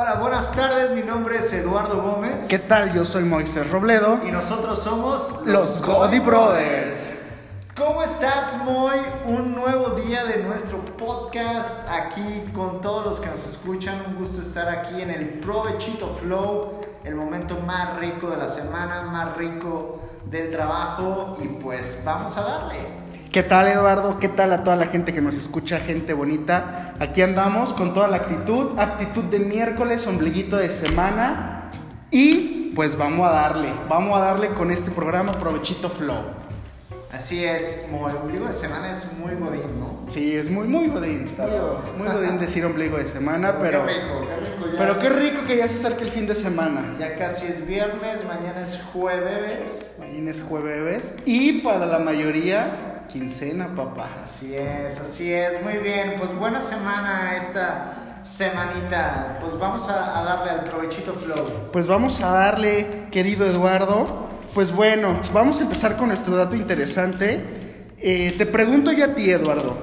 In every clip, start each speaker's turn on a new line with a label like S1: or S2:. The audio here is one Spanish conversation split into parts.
S1: Hola, buenas tardes. Mi nombre es Eduardo Gómez.
S2: ¿Qué tal? Yo soy Moisés Robledo.
S1: Y nosotros somos
S2: Los Godi Brothers.
S1: ¿Cómo estás, Moy? Un nuevo día de nuestro podcast aquí con todos los que nos escuchan. Un gusto estar aquí en el Provechito Flow, el momento más rico de la semana, más rico del trabajo. Y pues vamos a darle.
S2: ¿Qué tal Eduardo? ¿Qué tal a toda la gente que nos escucha, gente bonita? Aquí andamos con toda la actitud, actitud de miércoles, ombliguito de semana y pues vamos a darle, vamos a darle con este programa Provechito Flow.
S1: Así es, como el ombligo de semana es muy godín, ¿no?
S2: Sí, es muy, muy godín. Muy, muy godín decir ombligo de semana, pero...
S1: Qué rico, qué rico. ya
S2: Pero
S1: es-
S2: qué rico que ya se acerque el fin de semana.
S1: Ya casi es viernes, mañana es jueves.
S2: Mañana es jueves y para la mayoría, quincena, papá.
S1: Así es, así es, muy bien. Pues buena semana esta semanita. Pues vamos a, a darle al provechito flow.
S2: Pues vamos a darle, querido Eduardo. Pues bueno, vamos a empezar con nuestro dato interesante. Eh, te pregunto yo a ti, Eduardo.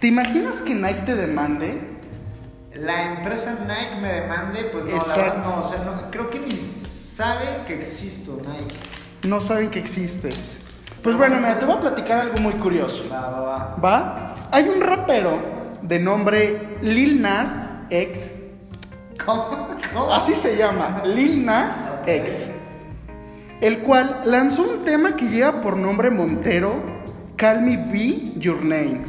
S2: ¿Te imaginas que Nike te demande?
S1: La empresa Nike me demande, pues no, la
S2: Exacto.
S1: verdad no, o sea, no, creo que ni sabe que existo Nike.
S2: No saben que existes. Pues bueno, mira, te voy a platicar algo muy curioso.
S1: Va, va, va.
S2: ¿Va? Hay un rapero de nombre Lil Nas X.
S1: ¿Cómo? ¿Cómo?
S2: Así se llama, Lil Nas X. El cual lanzó un tema que lleva por nombre Montero, Call Me Be Your Name.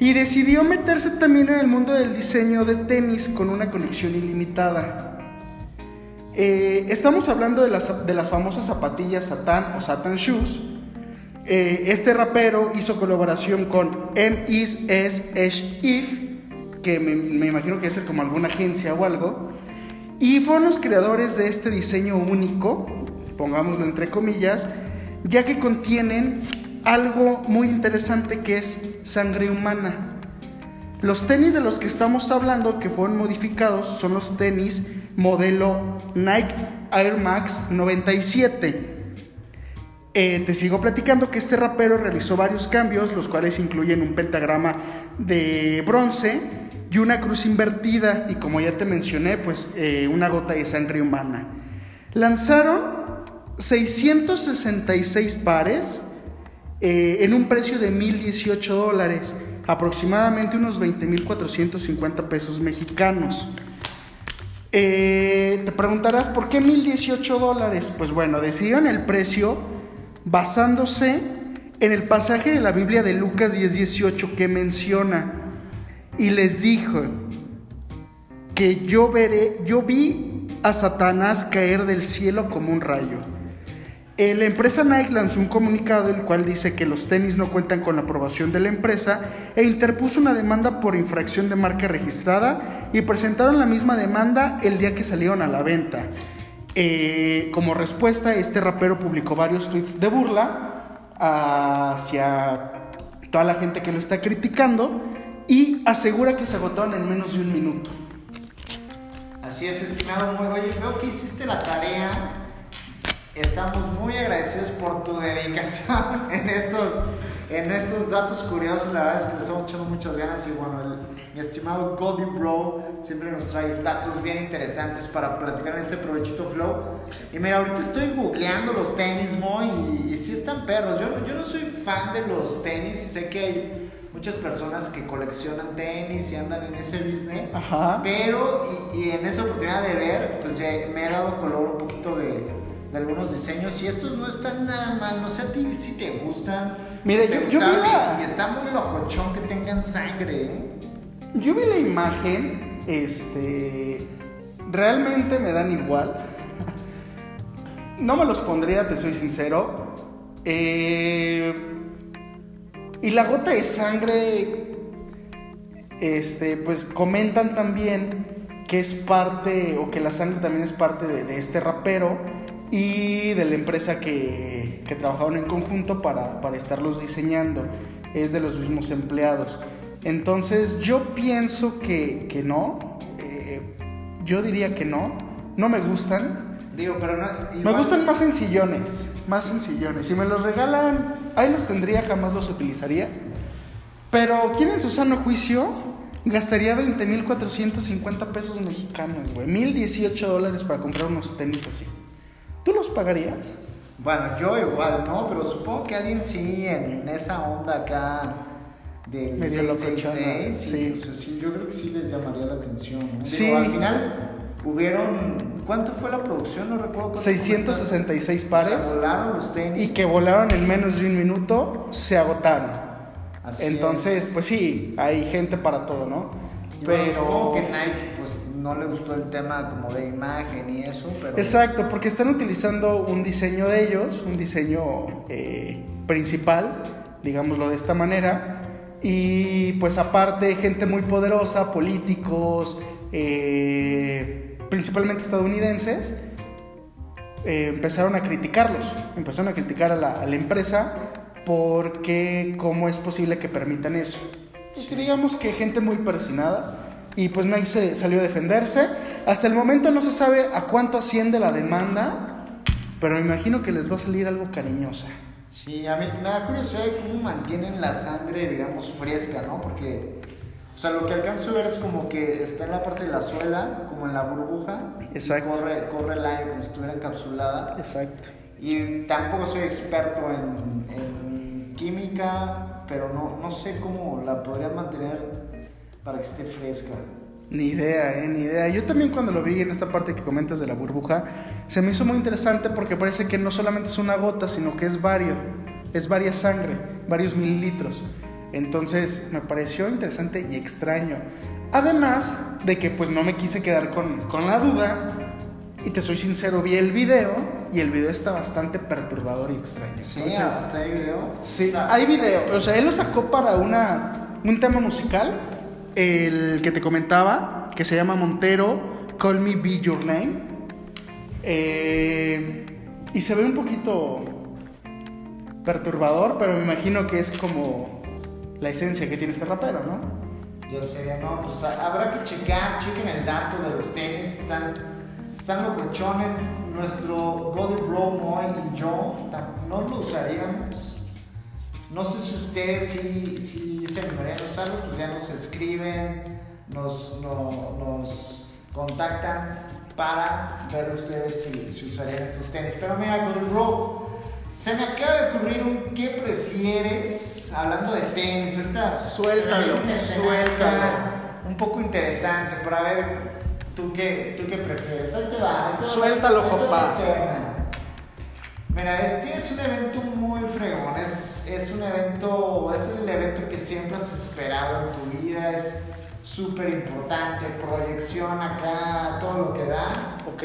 S2: Y decidió meterse también en el mundo del diseño de tenis con una conexión ilimitada. Eh, estamos hablando de las, de las famosas zapatillas Satan o Satan Shoes. Eh, este rapero hizo colaboración con M.I.S. If, que me, me imagino que es como alguna agencia o algo. Y fueron los creadores de este diseño único, pongámoslo entre comillas, ya que contienen algo muy interesante que es sangre humana. Los tenis de los que estamos hablando que fueron modificados son los tenis modelo Nike Air Max 97. Eh, te sigo platicando que este rapero realizó varios cambios, los cuales incluyen un pentagrama de bronce y una cruz invertida, y como ya te mencioné, pues eh, una gota de sangre humana. Lanzaron 666 pares eh, en un precio de 1.018 dólares, aproximadamente unos 20.450 pesos mexicanos. Te preguntarás, ¿por qué 1.018 dólares? Pues bueno, decidieron el precio basándose en el pasaje de la Biblia de Lucas 10:18 que menciona y les dijo que yo veré, yo vi a Satanás caer del cielo como un rayo. La empresa Nike lanzó un comunicado el cual dice que los tenis no cuentan con la aprobación de la empresa e interpuso una demanda por infracción de marca registrada y presentaron la misma demanda el día que salieron a la venta. Eh, como respuesta, este rapero publicó varios tweets de burla hacia toda la gente que lo está criticando y asegura que se agotaron en menos de un minuto.
S1: Así es, estimado muy. Oye, veo que hiciste la tarea. Estamos muy agradecidos por tu dedicación en estos, en estos datos curiosos. La verdad es que le estamos echando muchas ganas. Y bueno, el- mi estimado Goldie Bro siempre nos trae datos bien interesantes para platicar en este provechito flow. Y mira, ahorita estoy googleando los tenis, Mo, y, y sí están perros. Yo, no- yo no soy fan de los tenis. Sé que hay muchas personas que coleccionan tenis y andan en ese business.
S2: Ajá.
S1: Pero, y, y en esa oportunidad de ver, pues ya me he dado color un poquito de, de algunos diseños y estos no están nada mal, no sé a ti si te gustan.
S2: Mira,
S1: te
S2: yo- yo vi la-
S1: y está muy locochón que tengan sangre, ¿eh?
S2: Yo vi la imagen, este, realmente me dan igual. No me los pondría, te soy sincero. Eh, y la gota de sangre, este, pues comentan también que es parte, o que la sangre también es parte de, de este rapero y de la empresa que, que trabajaron en conjunto para, para estarlos diseñando. Es de los mismos empleados. Entonces yo pienso que, que no. eh, yo diría que no. No me gustan.
S1: Digo, pero no.
S2: Me gustan más sencillones. Más sencillones. Si me los regalan, ahí los tendría, jamás los utilizaría. Pero ¿quién en su sano juicio gastaría 20.450 pesos mexicanos, güey. 1.018 dólares para comprar unos tenis así. ¿Tú los pagarías?
S1: Bueno, yo igual, ¿no? Pero supongo que alguien sí en esa onda acá del
S2: Medio
S1: 666, sí.
S2: locochona, sí.
S1: o sea, sí, yo creo que sí les llamaría la atención. ¿no? Digo,
S2: Sí.
S1: al final hubieron, ¿cuánto fue la producción? No recuerdo. cuánto
S2: 666
S1: comentaron.
S2: pares.
S1: O sea, volaron los tenis.
S2: Y que volaron en menos de un minuto, se agotaron.
S1: Así
S2: Entonces, pues sí, hay gente para todo, ¿no?
S1: es.
S2: Pero...
S1: supongo que Nike, pues no le gustó el tema como de imagen y eso, pero.
S2: Exacto, porque están utilizando un diseño de ellos, un diseño eh, principal, digámoslo de esta manera, y pues aparte gente muy poderosa, políticos, eh, principalmente estadounidenses, eh, empezaron a criticarlos, empezaron a criticar a la, a la empresa porque cómo es posible que permitan eso. Que digamos que gente muy persinada y pues Nike se salió a defenderse. Hasta el momento no se sabe a cuánto asciende la demanda, pero me imagino que les va a salir algo cariñosa.
S1: Sí, a mí me da curiosidad de cómo mantienen la sangre, digamos, fresca, ¿no? Porque, o sea, lo que alcanzo a ver es como que está en la parte de la suela, como en la burbuja. y
S2: Exacto.
S1: corre, corre el aire como si estuviera encapsulada.
S2: Exacto.
S1: Y tampoco soy experto en, en química, pero no, no sé cómo la podría mantener para que esté fresca.
S2: Ni idea, eh, ni idea. Yo también cuando lo vi en esta parte que comentas de la burbuja, se me hizo muy interesante porque parece que no solamente es una gota, sino que es vario, es varias sangre, varios mililitros. Entonces me pareció interesante y extraño. Además de que pues no me quise quedar con, con la duda y te soy sincero, vi el video y el video está bastante perturbador y extraño.
S1: Sí,
S2: Entonces,
S1: hasta ahí video.
S2: Sí,
S1: O sea,
S2: hay video. O sea, él lo sacó para una, un tema musical, el que te comentaba, que se llama Montero, Call Me Be Your Name. Eh, y se ve un poquito perturbador, pero me imagino que es como la esencia que tiene este rapero, ¿no?
S1: Ya sé, no, pues habrá que checar, chequen el dato de los tenis, están, están locochones. Nuestro Golden Bro Moy y yo no lo usaríamos. No sé si ustedes sí, sí se animarían usarlos, pues ya nos escriben, nos, no- nos contactan para ver ustedes si, si usarían estos tenis. Pero mira, Bro, se me acaba de ocurrir un ¿qué prefieres? Hablando de tenis, ahorita
S2: Suéltalo, suéltalo.
S1: Un poco interesante para ver tú qué, tú qué prefieres. Ahí te va. ahí te va,
S2: Suéltalo, papá.
S1: Mira, este es un evento muy fregón, es, es un evento, es el evento que siempre has esperado en tu vida, es súper importante, proyección acá, todo lo que da
S2: Ok.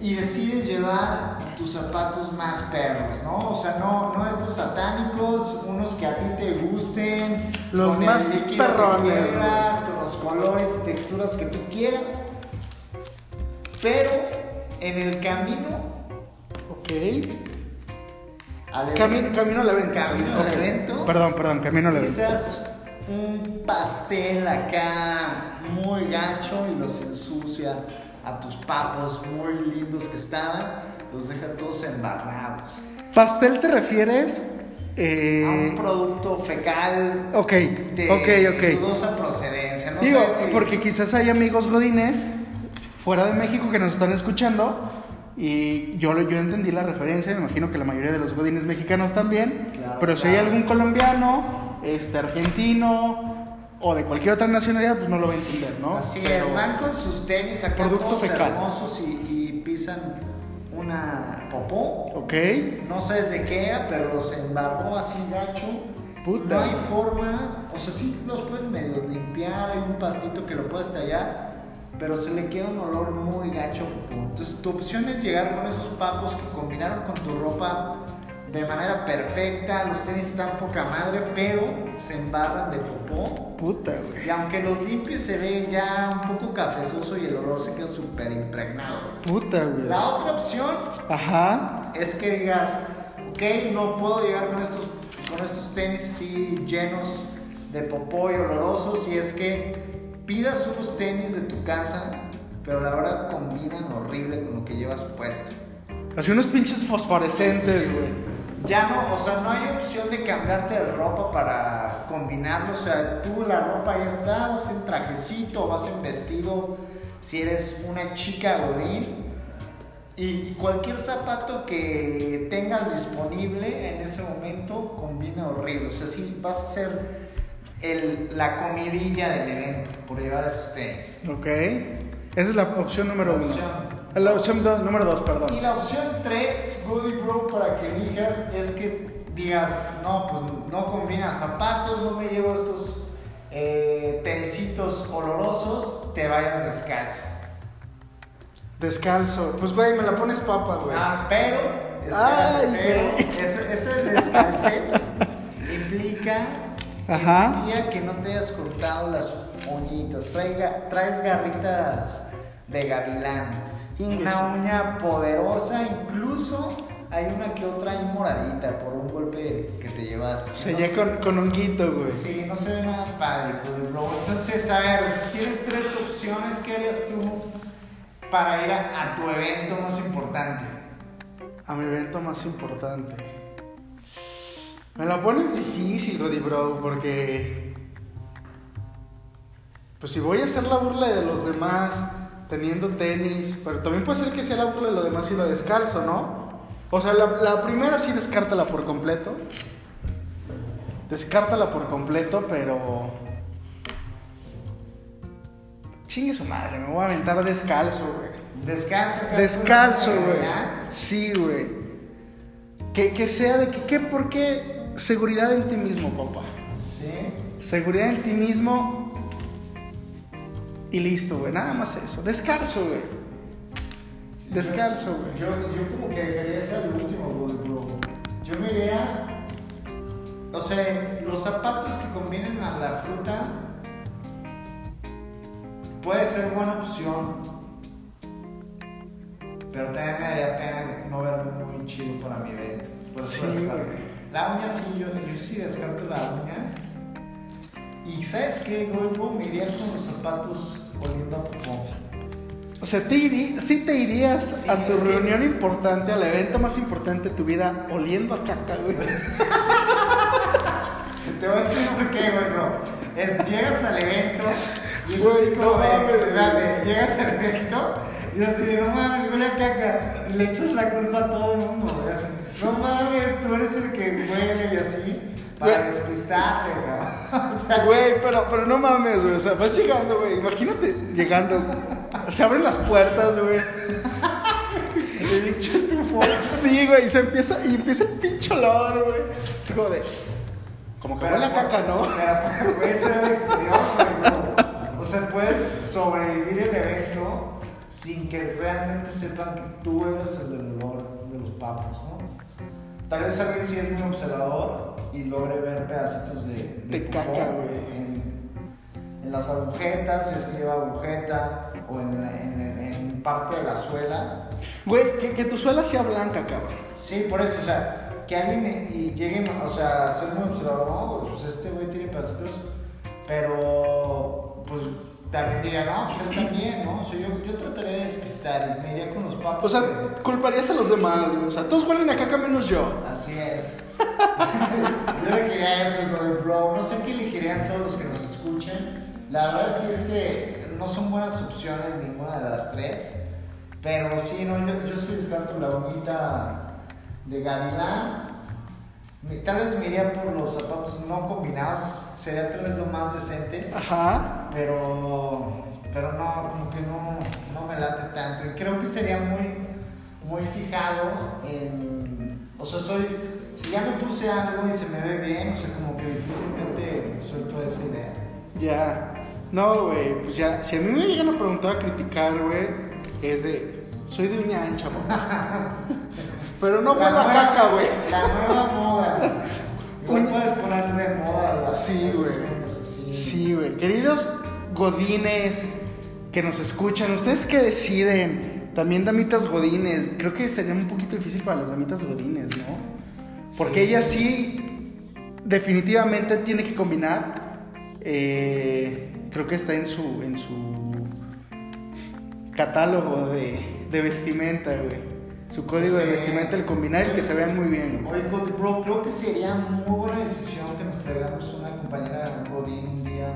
S1: y decides llevar tus zapatos más perros, ¿no? O sea, no, no estos satánicos, unos que a ti te gusten,
S2: Los
S1: con el
S2: más
S1: que quieras, con los colores y texturas que tú quieras, pero en el camino
S2: Ok.
S1: Al
S2: Camino, camino al evento.
S1: camino al
S2: Ok.
S1: evento,
S2: Perdón, perdón, camino al evento.
S1: quizás un pastel acá muy gacho y los ensucia a tus papos muy lindos que estaban, los deja todos embarrados.
S2: ¿Pastel te refieres?
S1: A
S2: Eh,
S1: un producto fecal
S2: ok,
S1: de
S2: ok, ok.
S1: dudosa procedencia. No
S2: Digo,
S1: sé si-
S2: porque quizás hay amigos godines fuera de México que nos están escuchando y yo, yo entendí la referencia, me imagino que la mayoría de los godines mexicanos también,
S1: Claro,
S2: pero si hay
S1: claro.
S2: algún colombiano, este, argentino o de cualquier otra nacionalidad, pues no lo va a entender, ¿no?
S1: Así
S2: Pero-
S1: es, van con sus tenis acá
S2: Producto
S1: todos
S2: fecal.
S1: hermosos y, y pisan una popó.
S2: Ok,
S1: No sabes de qué era, pero los embarró así gacho.
S2: Puta.
S1: No hay forma, o sea, sí los puedes medio limpiar, hay un pastito que lo puedes tallar, pero se le queda un olor muy gacho. Entonces tu opción es llegar con esos papos que combinaron con tu ropa de manera perfecta, los tenis están poca madre, pero se embarran de popó.
S2: puta, güey.
S1: Y aunque los limpies se ve ya un poco cafezoso y el olor se queda súper impregnado.
S2: Puta, güey.
S1: La otra opción
S2: Ajá,
S1: es que digas, ok, no puedo llegar con estos, con estos tenis así llenos de popó y olorosos, y es que pidas unos tenis de tu casa, pero la verdad combinan horrible con lo que llevas puesto.
S2: así unos pinches fosforescentes, güey.
S1: ya no, o sea, no hay opción de cambiarte de ropa para combinarlo. O sea, tú la ropa ya está, vas en trajecito, vas en vestido, si eres una chica godín. Y cualquier zapato que tengas disponible en ese momento combina horrible. O sea, sí, vas a ser el, la comidilla del evento por llevar esos tenis.
S2: Ok. Esa es la opción número
S1: La
S2: uno.
S1: opción.
S2: La opción do- número dos, perdón.
S1: Y la opción 3, Goody Bro, para que elijas, es que digas, no, pues no combina zapatos, no me llevo estos eh, tenisitos olorosos, te vayas descalzo.
S2: Descalzo. Pues, güey, me la pones papa, güey.
S1: Ah, pero,
S2: Ay,
S1: pero ese, ese implica
S2: Ajá.
S1: implica que no te hayas cortado las uñitas, traes garritas de gavilán, una uña poderosa, incluso hay una que otra ahí moradita por un golpe que te llevaste.
S2: Se
S1: No
S2: ya
S1: sé-
S2: con, con honguito, güey.
S1: Sí, no se ve nada padre, pues, bro. Entonces, a ver, tienes tres opciones. ¿Qué harías tú para ir a, a tu evento más importante?
S2: A mi evento más importante. Me la pones difícil, Godi Bro, porque. Pues si voy a hacer la burla de los demás teniendo tenis, pero también puede ser que sea la burla de los demás y lo descalzo, ¿no? O sea, la, la primera sí descártala por completo. Descártala por completo, pero. Chingue su madre, me voy a aventar descalzo, güey.
S1: Descanso. acá,
S2: Descalzo, güey. Sí, güey. Que, que sea de que, ¿qué? ¿por qué? Seguridad en ti mismo, papá.
S1: Sí.
S2: Seguridad en ti mismo y listo, güey. Nada más eso. Descalzo, güey.
S1: Sí,
S2: Descalzo, güey.
S1: Yo, yo como que dejaría ese al último, bro, bro. Yo me iría. O sea, los zapatos que combinen a la fruta puede ser buena opción. Pero también me daría pena no verme muy chido para mi evento. Por eso
S2: Sí.
S1: La uña sí, yo, yo sí descarto la uña. Y ¿sabes qué, Golpo? Me iría con los zapatos oliendo a popó.
S2: O sea, te irí- sí te irías
S1: Sí,
S2: a tu
S1: es que-
S2: reunión importante, al evento más importante de tu vida, oliendo a caca, güey.
S1: Te voy a decir por qué, güey, bro. Es, llegas al evento y
S2: Güey,
S1: como
S2: no
S1: de, llegas al evento y es así no mames, huele a caca. Y le echas la culpa a todo el mundo, güey. así, no mames, tú eres el que huele y así, para
S2: Güey.
S1: despistarle, cabrón. O sea,
S2: Güey, pero, pero no mames, güey. O sea, vas llegando, güey. Imagínate llegando. Se abren las puertas, güey.
S1: el pinche tufo.
S2: Sí, güey. Y se empieza, y empieza el pinche olor, güey. Así como de. Como que huele a caca, ¿no?
S1: Pero puede ser al exterior, güey. O sea, puedes sobrevivir el evento sin que realmente sepan que tú eres el del olor de los papos, ¿no? Tal vez alguien sí es muy observador y logre ver pedacitos de,
S2: De
S1: popó
S2: caca, güey.
S1: En, en las agujetas, si es que lleva agujeta, o en, en- en parte de la suela.
S2: Güey, que, que tu suela sea blanca, cabrón.
S1: Sí, por eso, o sea, que alguien y llegue, o sea, a ser muy observador, no, pues este güey tiene pedacitos, pero pues también diría, no, pues él también, ¿no? O sea, yo, yo trataría de despistar y me iría con los papos.
S2: O sea, culparías a los demás. O sea, todos huelen a caca menos yo.
S1: Así es. yo elegiría eso, bro, bro. No sé qué elegirían todos los que nos escuchen. La verdad sí es que no son buenas opciones ninguna de las tres. Pero sí, no, yo, yo sí descarto la uñita de gavilán. Tal vez me iría por los zapatos no combinados. Sería tal vez lo más decente.
S2: Ajá.
S1: Pero, pero no, como que no, no me late tanto. Y creo que sería muy, muy fijado en. O sea, soy. Si ya me puse algo y se me ve bien, o sea, como que difícilmente suelto esa idea.
S2: Ya. No, güey, pues ya. Si a mí me llegan a preguntar, a criticar, güey, es de. Soy de uña ancha. Pero no
S1: La nueva-
S2: caca, güey.
S1: La nueva moda. Igual
S2: Uña-
S1: puedes poner de moda las
S2: Sí, güey. Sí, güey. Queridos godines que nos escuchan, ¿ustedes qué deciden? También damitas godines. Creo que sería un poquito difícil para las damitas godines, ¿no? Porque
S1: Sí.
S2: ella sí definitivamente tiene que combinar. eh, creo que está en su, en su catálogo de, de vestimenta, güey. Su código de
S1: Sí.
S2: vestimenta, el combinar y que se vean muy bien.
S1: Oye, Cody Bro, creo que sería muy buena decisión que nos traigamos una compañera Godín un día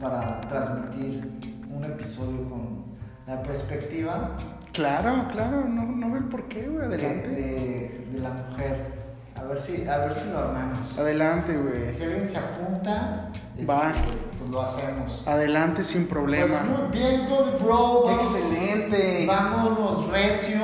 S1: para transmitir un episodio con la perspectiva
S2: Claro, claro, no, no veo el por qué, güey.
S1: de,
S2: Adelante.
S1: de- de la mujer. A ver si, a ver si lo armamos.
S2: Adelante, güey.
S1: Si alguien se apunta, este,
S2: Va.
S1: pues lo hacemos.
S2: Adelante sin problema.
S1: Pues muy bien, Cody Bro. vamos-
S2: Excelente.
S1: Vámonos recio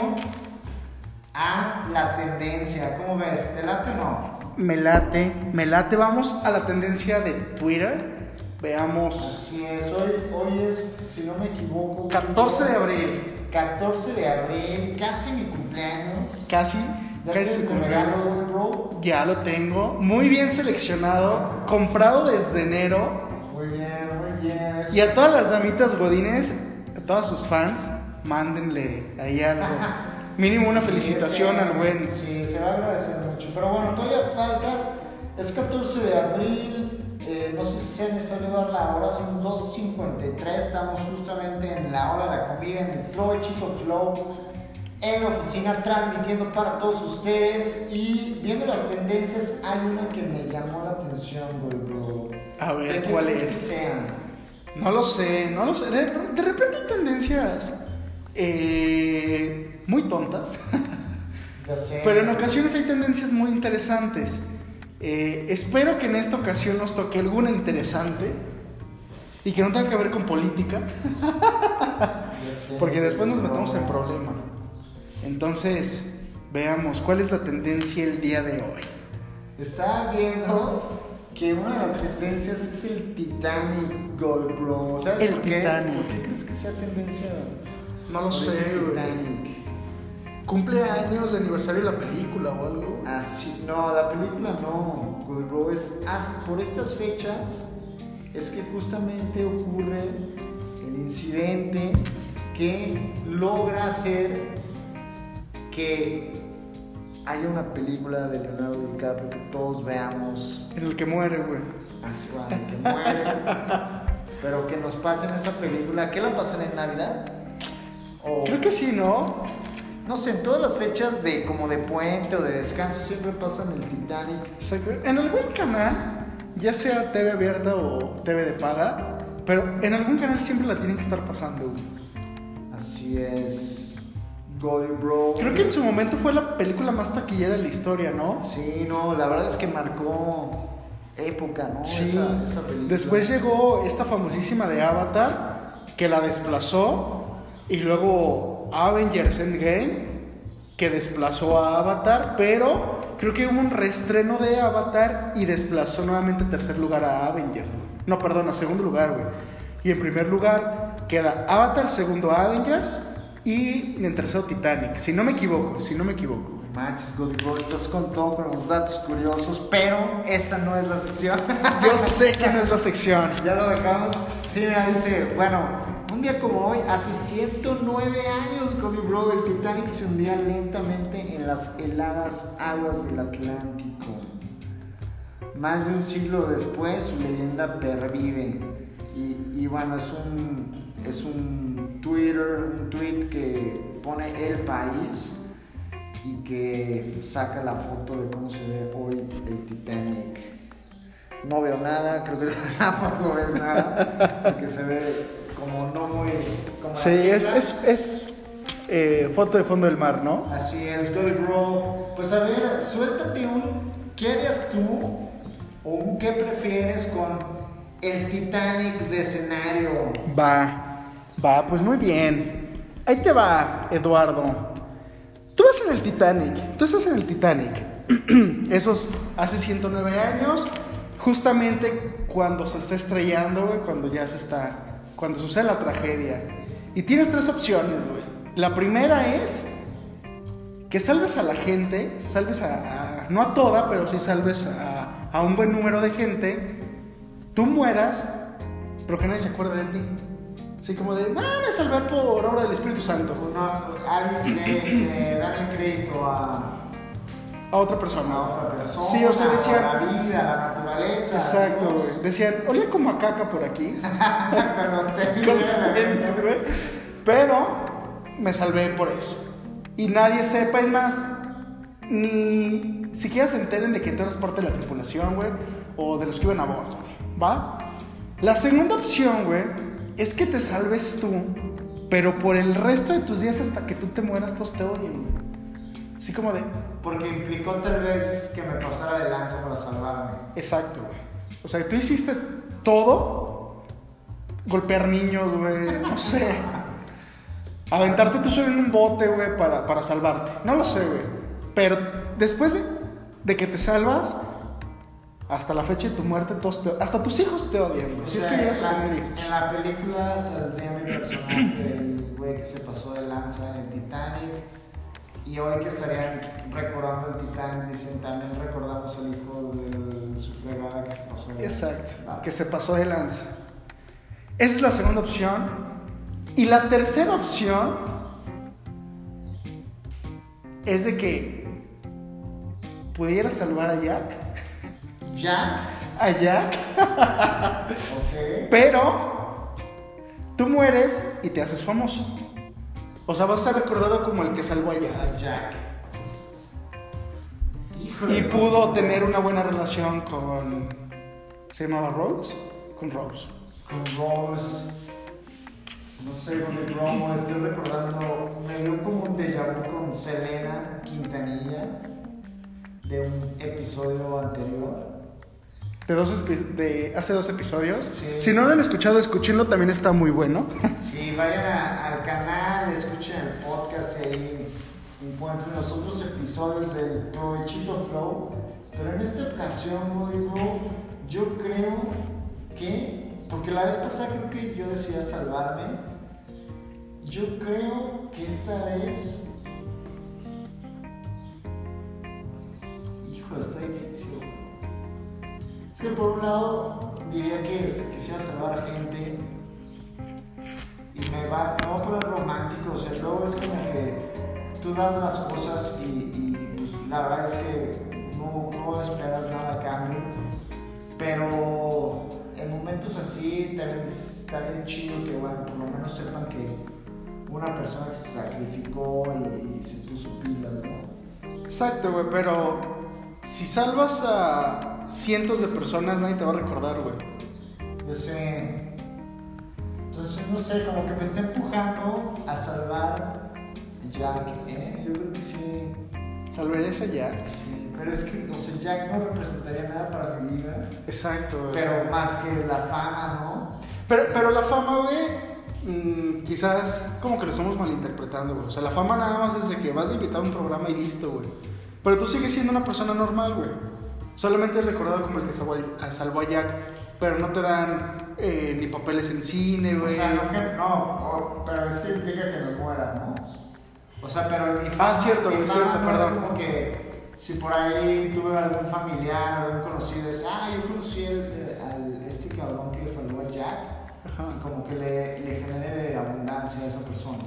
S1: a la tendencia. ¿Cómo ves? ¿Te late o no?
S2: Me late, me late. Vamos a la tendencia de Twitter. Veamos.
S1: Así es, hoy, hoy es, si no me equivoco,
S2: 14 de abril.
S1: 14 de abril, casi mi cumpleaños.
S2: Casi,
S1: ¿Ya
S2: casi
S1: tu regalo, bro?
S2: Ya lo tengo. Muy bien seleccionado. Comprado desde enero.
S1: Muy bien, muy bien.
S2: Y a todas las damitas godines, a todas sus fans, mándenle ahí algo. Mínimo una
S1: Sí,
S2: felicitación
S1: ese-
S2: al buen.
S1: Sí, se va a agradecer mucho. Pero bueno, todavía falta. Es 14 de abril. eh, no sé si se me salió dar la hora, son 2.53. Estamos justamente en la hora de la comida, en el Provechito Flow, en la oficina, transmitiendo para todos ustedes. Y viendo las tendencias, hay una que me llamó la atención, güey, bro.
S2: A ver,
S1: ¿De qué
S2: ¿cuál es?
S1: que sea?
S2: No lo sé, no lo sé. De, de repente hay tendencias eh, muy tontas, pero en ocasiones hay tendencias muy interesantes. Eh, espero que en esta ocasión nos toque alguna interesante y que no tenga que ver con política, porque después nos
S1: bro.
S2: metemos en problema. Entonces, veamos cuál es la tendencia el día de hoy.
S1: Estaba viendo que una de las tendencias es el Titanic Gold, bro. ¿Sabes
S2: El
S1: por qué?
S2: Titanic.
S1: ¿Por qué crees que sea tendencia?
S2: No lo sé,
S1: el
S2: güey.
S1: Titanic.
S2: ¿Cumple años de aniversario de la película o algo?
S1: Así, no, la película no, Gold, bro. Es as- por estas fechas es que justamente ocurre el incidente que logra hacer que haya una película de Leonardo DiCaprio que todos veamos
S2: En el que muere, güey.
S1: Así va, que muere. Pero que nos pasen esa película. ¿Qué la pasan en Navidad? O,
S2: Creo que sí, ¿no?
S1: no sé, en todas las fechas de como de puente o de descanso siempre pasan el Titanic.
S2: Exacto. En algún canal, ya sea TV abierta o TV de paga, pero en algún canal siempre la tienen que estar pasando.
S1: Así es. Gold Bro.
S2: Creo que en su momento fue la película más taquillera de la historia, ¿no?
S1: Sí, no, la verdad es que marcó época, ¿no?
S2: Sí.
S1: Esa, esa película.
S2: Después llegó esta famosísima de Avatar, que la desplazó, y luego Avengers Endgame, que desplazó a Avatar, pero creo que hubo un reestreno de Avatar y desplazó nuevamente a tercer lugar a Avengers. No, perdón, a segundo lugar, güey. Y en primer lugar queda Avatar, segundo Avengers y en tercero Titanic. Si no me equivoco, si no me equivoco.
S1: Max, Gold Bro, estás con todo, con los datos curiosos, pero esa no es la sección.
S2: Yo sé que no es la sección.
S1: Ya lo dejamos. Sí, mira, dice, bueno, un día como hoy, hace 109 años, Cody Bro, el Titanic se hundía lentamente en las heladas aguas del Atlántico. Más de un siglo después, su leyenda pervive. Y, bueno, es un, es un Twitter, un tweet que pone el país y que saca la foto de cómo se ve hoy el Titanic. No veo nada, creo que tampoco ves nada, porque se ve como no muy... Como
S2: Sí, es, es, es eh, foto de fondo del mar, ¿no?
S1: Así es, Gold Bro. Pues a ver, suéltate un ¿qué harías tú? O un ¿qué prefieres con el Titanic de escenario?
S2: Va, va, pues muy bien. Ahí te va, Eduardo. Tú vas en el Titanic, tú estás en el Titanic. Esos hace 109 años, justamente cuando se está estrellando, güey, cuando ya se está, cuando sucede la tragedia. Y tienes tres opciones, güey. La primera es que salves a la gente, salves a, no a toda, pero sí salves a, a un buen número de gente, tú mueras, pero que nadie se acuerde de ti. Así como de, ah, me salvé por obra del Espíritu Santo.
S1: No, alguien le, le dan el crédito a,
S2: A otra persona.
S1: a otra persona,
S2: Sí, o sea,
S1: a la
S2: decían.
S1: vida, a la naturaleza.
S2: Exacto, güey. Decían, olía como a caca por aquí.
S1: Con los tenis.
S2: con los tenis, güey. Pero me salvé por eso. y nadie sepa. Es más, ni siquiera se enteren de que tú eres parte de la tripulación, güey, o de los que iban a bordo, güey, ¿va? La segunda opción, güey, es que te salves tú, pero por el resto de tus días hasta que tú te mueras, todos te odian, güey. Así como de,
S1: Porque implicó tal vez que me pasara de lanza para salvarme.
S2: exacto, güey. O sea, tú hiciste todo, golpear niños, güey, no sé. Aventarte tú solo en un bote, güey, para, para salvarte. No lo sé, güey. Pero después de, de que te salvas, hasta la fecha de tu muerte, todos te- hasta tus hijos te odian, güey. Si es
S1: sea,
S2: que llegas a
S1: en,
S2: tener
S1: la,
S2: hijos.
S1: en la película saldría mi personaje del güey que se pasó de lanza en el Titanic. Y hoy que estarían recordando el Titanic, dicen también recordamos el hijo de su fregada que se pasó de lanza.
S2: Exacto, que se pasó de lanza. Esa es la segunda opción. Y la tercera opción es de que pudiera salvar a Jack.
S1: Jack,
S2: A Jack,
S1: ok.
S2: pero tú mueres y te haces famoso. O sea, vas a ser recordado como el que salvó a Jack.
S1: A Jack. Híjole.
S2: Y pudo tener una buena relación con. ¿Se llamaba Rose? Con Rose.
S1: Con Rose. No sé, con el Romo, estoy recordando. Me dio como un déjà vu con Selena Quintanilla de un episodio anterior.
S2: De, dos de hace dos episodios.
S1: Sí.
S2: Si no lo han escuchado, escúchenlo, también está muy bueno.
S1: Sí, vayan a- al canal, escuchen el podcast y ahí encuentren los otros episodios del Provechito Flow. Pero en esta ocasión, yo creo que, porque la vez pasada creo que yo decía salvarme, yo creo que esta vez... Híjole, está difícil. Es que por un lado diría que si quisiera salvar a gente y me va, me voy a poner romántico, o sea, luego es como que tú das las cosas y, y, pues la verdad es que no, no esperas nada a cambio, pero en momentos así también está bien chido que, bueno, por lo menos sepan que una persona que se sacrificó y, y se puso pilas, ¿no?
S2: Exacto, güey, pero si salvas a cientos de personas, nadie te va a recordar, güey.
S1: Yo sé. Entonces, no sé, como que me está empujando a salvar a Jack, ¿eh? Yo creo que sí.
S2: ¿Salvarías a Jack?
S1: Sí, pero es que, o sea, Jack no representaría nada para mi vida.
S2: Exacto.
S1: Pero más que la fama, ¿no?
S2: Pero, pero la fama, güey, mm, quizás como que lo estamos malinterpretando, güey. O sea, la fama nada más es de que vas de invitado a un programa y listo, güey. Pero tú sigues siendo una persona normal, güey. Solamente es recordado como el que salvó a, salvó a Jack, pero no te dan eh, ni papeles en cine,
S1: O
S2: güey.
S1: sea, no, que- no, o- pero es que implica que me muera, ¿no? O sea, pero mi fama,
S2: Ah, cierto,
S1: mi
S2: güey,
S1: fama
S2: cierto,
S1: no es como que si por ahí tuve algún familiar, algún conocido, es, ah, yo conocí el- al, este cabrón que salvó a Jack.
S2: Ajá.
S1: y como que le, le genere abundancia a esa persona.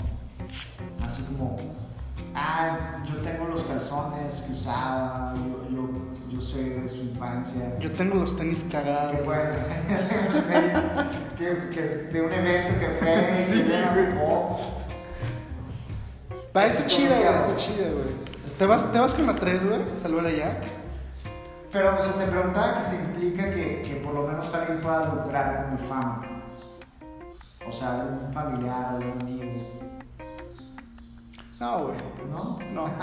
S1: Así como, ah, yo tengo los calzones que usaba, yo, yo, yo sé de su infancia.
S2: Yo tengo los tenis cagados.
S1: Que que, que es de un evento que fue,
S2: Sí,
S1: pop.
S2: Va, está
S1: es
S2: chida, güey, está chida, güey. ¿Te vas, ¿Te vas con la 3, güey? ¿Salvar a Jack?
S1: Pero se te preguntaba que se implica que, que por lo menos alguien pueda lucrar con mi fama. O sea, algún familiar, algún amigo,
S2: No, güey.
S1: ¿no?
S2: No.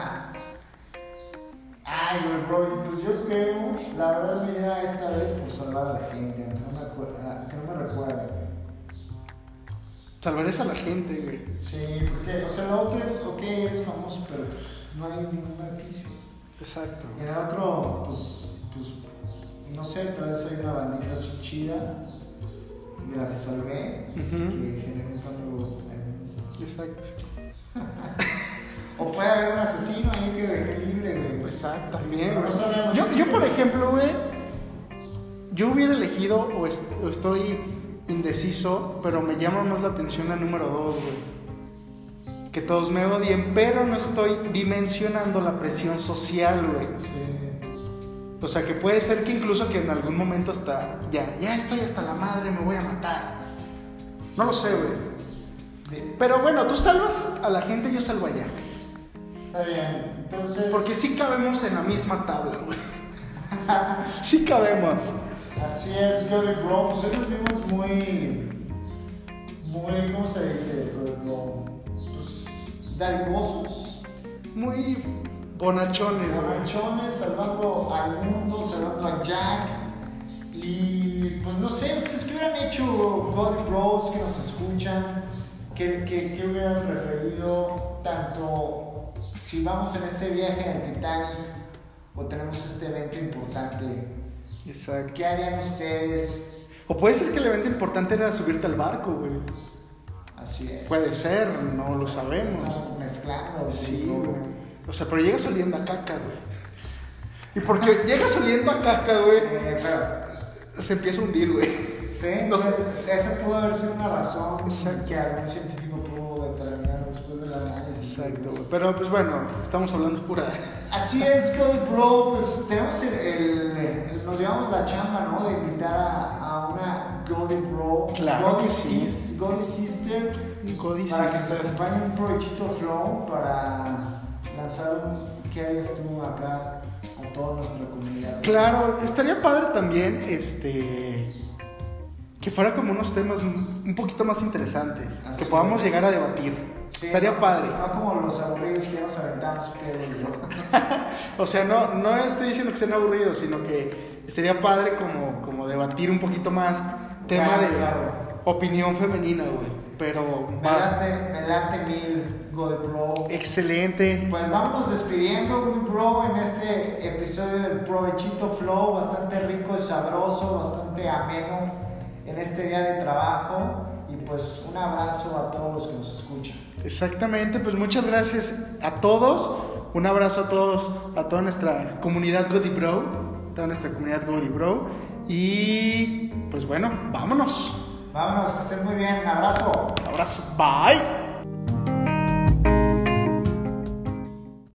S1: Ay, güey, bro, pues yo creo, la verdad mi idea esta vez por salvar a la gente, aunque no me, acuer- aunque no me recuerde, güey.
S2: Salvarías a la gente, güey.
S1: Sí, porque, o sea, la otra es, ok, eres famoso, pero pues no hay ningún beneficio.
S2: Exacto.
S1: Y en el otro, pues, pues, no sé, tal vez hay una bandita así chida de la que salvé, que genera un cambio. en-
S2: Exacto.
S1: O puede haber un asesino ahí que dejé libre, güey.
S2: Exacto, también, güey.
S1: no.
S2: Yo, yo, por ejemplo, güey, yo hubiera elegido o, est- o estoy indeciso, pero me llama más la atención la número 2, güey. Que todos me odien, pero no estoy dimensionando la presión social, güey.
S1: Sí.
S2: O sea, que puede ser que incluso que en algún momento hasta, ya, ya estoy hasta la madre, me voy a matar. No lo sé, güey. Pero bueno, tú salvas a la gente, yo salvo a Jack.
S1: Está bien. Entonces.
S2: Porque sí cabemos en la misma tabla, güey. sí cabemos.
S1: Así es, Jolly Bro. Pues hoy nos vimos muy. Muy. ¿Cómo se dice? Como. Pues. Dadivosos.
S2: Muy bonachones.
S1: Bonachones, salvando al mundo, salvando a Jack. Y. Pues no sé, ¿ustedes qué hubieran hecho, Jolly Bros, que nos escuchan? ¿Qué, qué, qué hubieran preferido? Tanto si vamos en ese viaje en el Titanic o tenemos este evento importante.
S2: Exacto.
S1: ¿Qué harían ustedes?
S2: O puede ser que el evento importante era subirte al barco, güey.
S1: Así es.
S2: Puede ser, no lo sabemos.
S1: Estamos mezclando.
S2: Sí, güey. O sea, pero llega saliendo a caca, güey. Y porque llega saliendo a caca, güey,
S1: Sí, pero-
S2: se empieza a hundir, güey.
S1: Sí,
S2: No
S1: pues,
S2: sé.
S1: esa pudo haber sido una razón
S2: Exacto.
S1: que algún científico
S2: Exacto, güey. Pero pues bueno, estamos hablando pura.
S1: Así es, Cody Bro, pues tenemos el, nos llevamos la chamba, ¿no? De invitar a, a una Goldie Bro.
S2: Claro
S1: Goldie
S2: que sí.
S1: Sis- Goldie Sister.
S2: Cody
S1: Para que se
S2: Sister.
S1: acompañe un provechito flow para lanzar un ¿qué harías tú acá a toda nuestra comunidad?
S2: Claro, estaría padre también, este. Que fuera como unos temas un poquito más interesantes.
S1: Así
S2: que podamos
S1: es.
S2: llegar a debatir.
S1: Sí,
S2: estaría
S1: no-
S2: padre.
S1: No como los aburridos que ya nos aventamos,
S2: O sea, no, no estoy diciendo que sean aburridos, sino que estaría padre como, como debatir un poquito más tema
S1: Claro,
S2: de
S1: claro.
S2: opinión femenina, güey. Pero
S1: me late, me late mil Bro.
S2: Excelente.
S1: Pues vámonos despidiendo, Good Bro, en este episodio del Provechito Flow, bastante rico y sabroso, bastante ameno en este día de trabajo. Y pues un abrazo a todos los que nos escuchan.
S2: Exactamente, pues muchas gracias a todos. Un abrazo a todos, a toda nuestra comunidad Godi Bro, toda nuestra comunidad Godi Bro. Y pues bueno, vámonos.
S1: Vámonos, que estén muy bien. Un abrazo.
S2: Abrazo, bye.